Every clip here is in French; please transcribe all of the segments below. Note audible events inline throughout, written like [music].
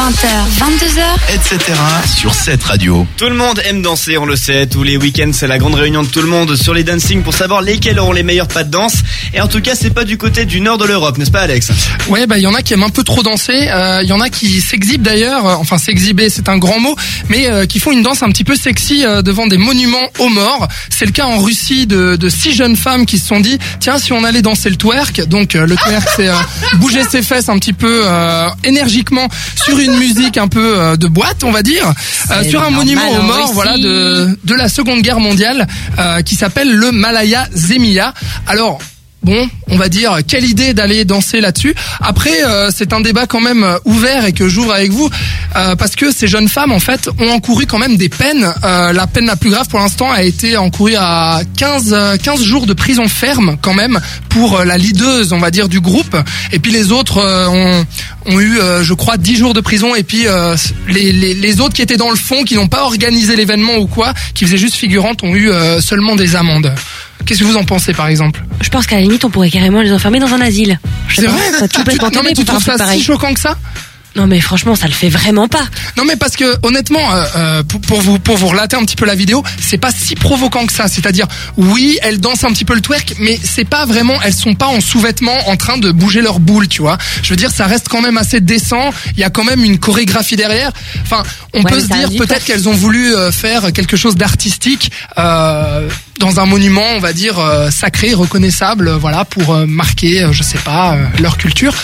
20h, 22h, etc. sur cette radio. Tout le monde aime danser, on le sait. Tous les week-ends, c'est la grande réunion de tout le monde sur les dancing pour savoir lesquels auront les meilleurs pas de danse. Et en tout cas, c'est pas du côté du nord de l'Europe, n'est-ce pas, Alex? Ouais, bah il y en a qui aiment un peu trop danser. euh, Il y en a qui s'exhibent d'ailleurs. euh, Enfin, s'exhiber, c'est un grand mot, mais euh, qui font une danse un petit peu sexy euh, devant des monuments aux morts. C'est le cas en Russie de, de six jeunes femmes qui se sont dit tiens, si on allait danser le twerk. Donc euh, le twerk, c'est euh, bouger ses fesses un petit peu euh, énergiquement sur une musique un peu euh, de boîte, on va dire, euh, sur un monument aux en morts, Russie. voilà, de de la Seconde Guerre mondiale, euh, qui s'appelle le Malaya Zemia. Alors Bon, on va dire quelle idée d'aller danser là-dessus. Après, euh, c'est un débat quand même euh, ouvert et que j'ouvre avec vous euh, parce que ces jeunes femmes en fait ont encouru quand même des peines. Euh, la peine la plus grave pour l'instant a été encourue à 15 euh, 15 jours de prison ferme quand même pour euh, la leaduse, on va dire du groupe. Et puis les autres euh, ont ont eu euh, je crois 10 jours de prison et puis euh, les, les les autres qui étaient dans le fond qui n'ont pas organisé l'événement ou quoi, qui faisaient juste figurante ont eu euh, seulement des amendes. Qu'est-ce que vous en pensez par exemple Je pense qu'à la limite, on pourrait carrément les enfermer dans un asile. C'est vrai ça complètement [laughs] Non mais tu trouves ça si choquant que ça Non mais franchement, ça le fait vraiment pas. Non mais parce que honnêtement, euh, euh, pour, pour vous pour vous relater un petit peu la vidéo, c'est pas si provoquant que ça. C'est-à-dire, oui, elles dansent un petit peu le twerk, mais c'est pas vraiment, elles sont pas en sous-vêtements en train de bouger leur boule, tu vois. Je veux dire, ça reste quand même assez décent. Il y a quand même une chorégraphie derrière. Enfin, on Ouais, peut se dire peut-être qu'elles ont voulu euh, faire quelque chose d'artistique euh, dans un monument, on va dire euh, sacré, reconnaissable, euh, voilà, pour euh, marquer, je sais pas, leur culture.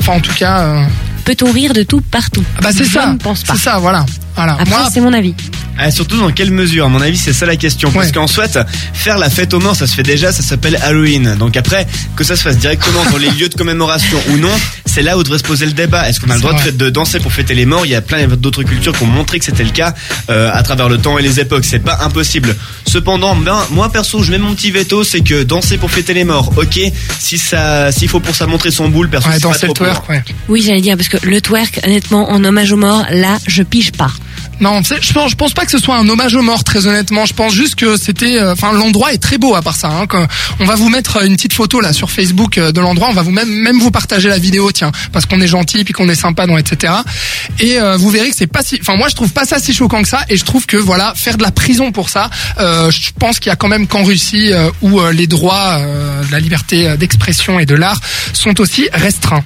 Enfin, en tout cas. Peut-on rire de tout partout? Ah bah c'est Je ça. ne pense pas. C'est ça, voilà. Voilà. Après, Moi, c'est mon avis. Ah, surtout dans quelle mesure? À mon avis, c'est ça la question. Parce Ouais. qu'en soit, faire la fête aux morts, ça se fait déjà, ça s'appelle Halloween. Donc après, que ça se fasse directement dans les [laughs] lieux de commémoration ou non, c'est là où devrait se poser le débat. Est-ce qu'on a le droit de, vrai. fait- de danser pour fêter les morts? Il y a plein d'autres cultures qui ont montré que c'était le cas euh, à travers le temps et les époques. C'est pas impossible. Cependant, ben, moi perso, je mets mon petit veto, c'est que danser pour fêter les morts, ok? Si ça, s'il faut pour ça montrer son boule, perso, ouais, c'est pas danser le trop pour twerk, ouais. Oui, j'allais dire, parce que le twerk, honnêtement, en hommage aux morts, là, je pige pas. Non, je pense, pas que ce soit un hommage aux morts, très honnêtement. Je pense juste que c'était, euh, enfin, l'endroit est très beau à part ça. Hein, on va vous mettre une petite photo là sur Facebook euh, de l'endroit. On va vous même, même vous partager la vidéo, tiens, parce qu'on est gentil puis qu'on est sympa, donc etc. Et euh, vous verrez que c'est pas si, enfin, moi je trouve pas ça si choquant que ça. Et je trouve que voilà, faire de la prison pour ça, euh, je pense qu'il y a quand même qu'en Russie euh, où euh, les droits euh, la liberté euh, d'expression et de l'art sont aussi restreints.